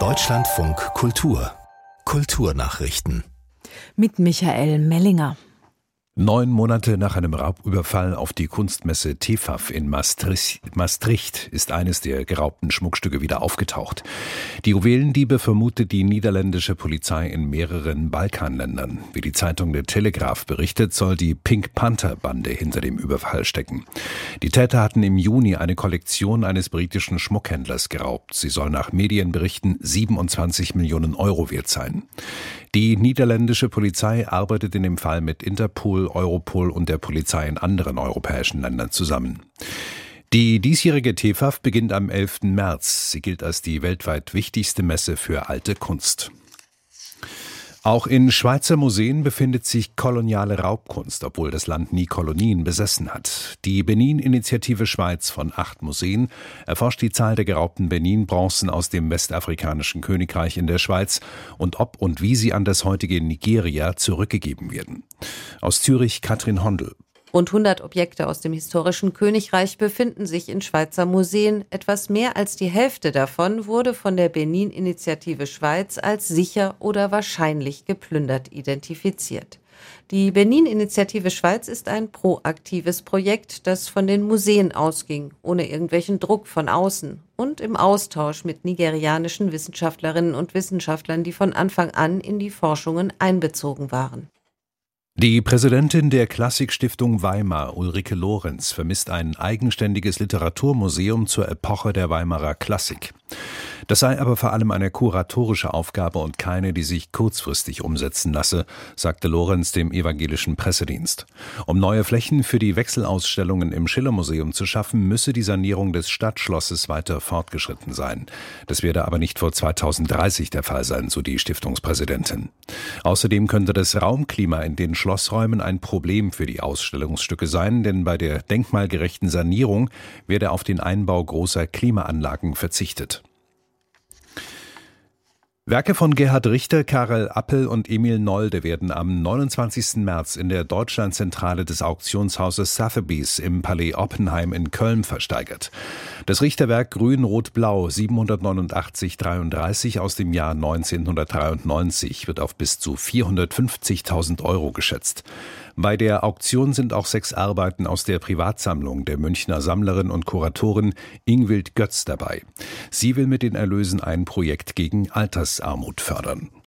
Deutschlandfunk Kultur Kulturnachrichten mit Michael Mellinger. Neun Monate nach einem Raubüberfall auf die Kunstmesse TEFAF in Maastricht ist eines der geraubten Schmuckstücke wieder aufgetaucht. Die Juwelendiebe vermutet die niederländische Polizei in mehreren Balkanländern. Wie die Zeitung der Telegraph berichtet, soll die Pink Panther Bande hinter dem Überfall stecken. Die Täter hatten im Juni eine Kollektion eines britischen Schmuckhändlers geraubt. Sie soll nach Medienberichten 27 Millionen Euro wert sein. Die niederländische Polizei arbeitet in dem Fall mit Interpol, Europol und der Polizei in anderen europäischen Ländern zusammen. Die diesjährige TEFAF beginnt am 11. März. Sie gilt als die weltweit wichtigste Messe für alte Kunst. Auch in Schweizer Museen befindet sich koloniale Raubkunst, obwohl das Land nie Kolonien besessen hat. Die Benin-Initiative Schweiz von acht Museen erforscht die Zahl der geraubten Benin-Bronzen aus dem westafrikanischen Königreich in der Schweiz und ob und wie sie an das heutige Nigeria zurückgegeben werden. Aus Zürich Katrin Hondel. Rund 100 Objekte aus dem historischen Königreich befinden sich in Schweizer Museen. Etwas mehr als die Hälfte davon wurde von der Benin-Initiative Schweiz als sicher oder wahrscheinlich geplündert identifiziert. Die Benin-Initiative Schweiz ist ein proaktives Projekt, das von den Museen ausging, ohne irgendwelchen Druck von außen und im Austausch mit nigerianischen Wissenschaftlerinnen und Wissenschaftlern, die von Anfang an in die Forschungen einbezogen waren. Die Präsidentin der Klassikstiftung Weimar, Ulrike Lorenz, vermisst ein eigenständiges Literaturmuseum zur Epoche der Weimarer Klassik. Das sei aber vor allem eine kuratorische Aufgabe und keine, die sich kurzfristig umsetzen lasse, sagte Lorenz dem evangelischen Pressedienst. Um neue Flächen für die Wechselausstellungen im Schillermuseum zu schaffen, müsse die Sanierung des Stadtschlosses weiter fortgeschritten sein. Das werde aber nicht vor 2030 der Fall sein, so die Stiftungspräsidentin. Außerdem könnte das Raumklima in den Schlossräumen ein Problem für die Ausstellungsstücke sein, denn bei der denkmalgerechten Sanierung werde auf den Einbau großer Klimaanlagen verzichtet. Werke von Gerhard Richter, Karel Appel und Emil Nolde werden am 29. März in der Deutschlandzentrale des Auktionshauses Sotheby's im Palais Oppenheim in Köln versteigert. Das Richterwerk Grün-Rot-Blau 789-33 aus dem Jahr 1993 wird auf bis zu 450.000 Euro geschätzt. Bei der Auktion sind auch sechs Arbeiten aus der Privatsammlung der Münchner Sammlerin und Kuratorin Ingwild Götz dabei. Sie will mit den Erlösen ein Projekt gegen Altersarmut fördern.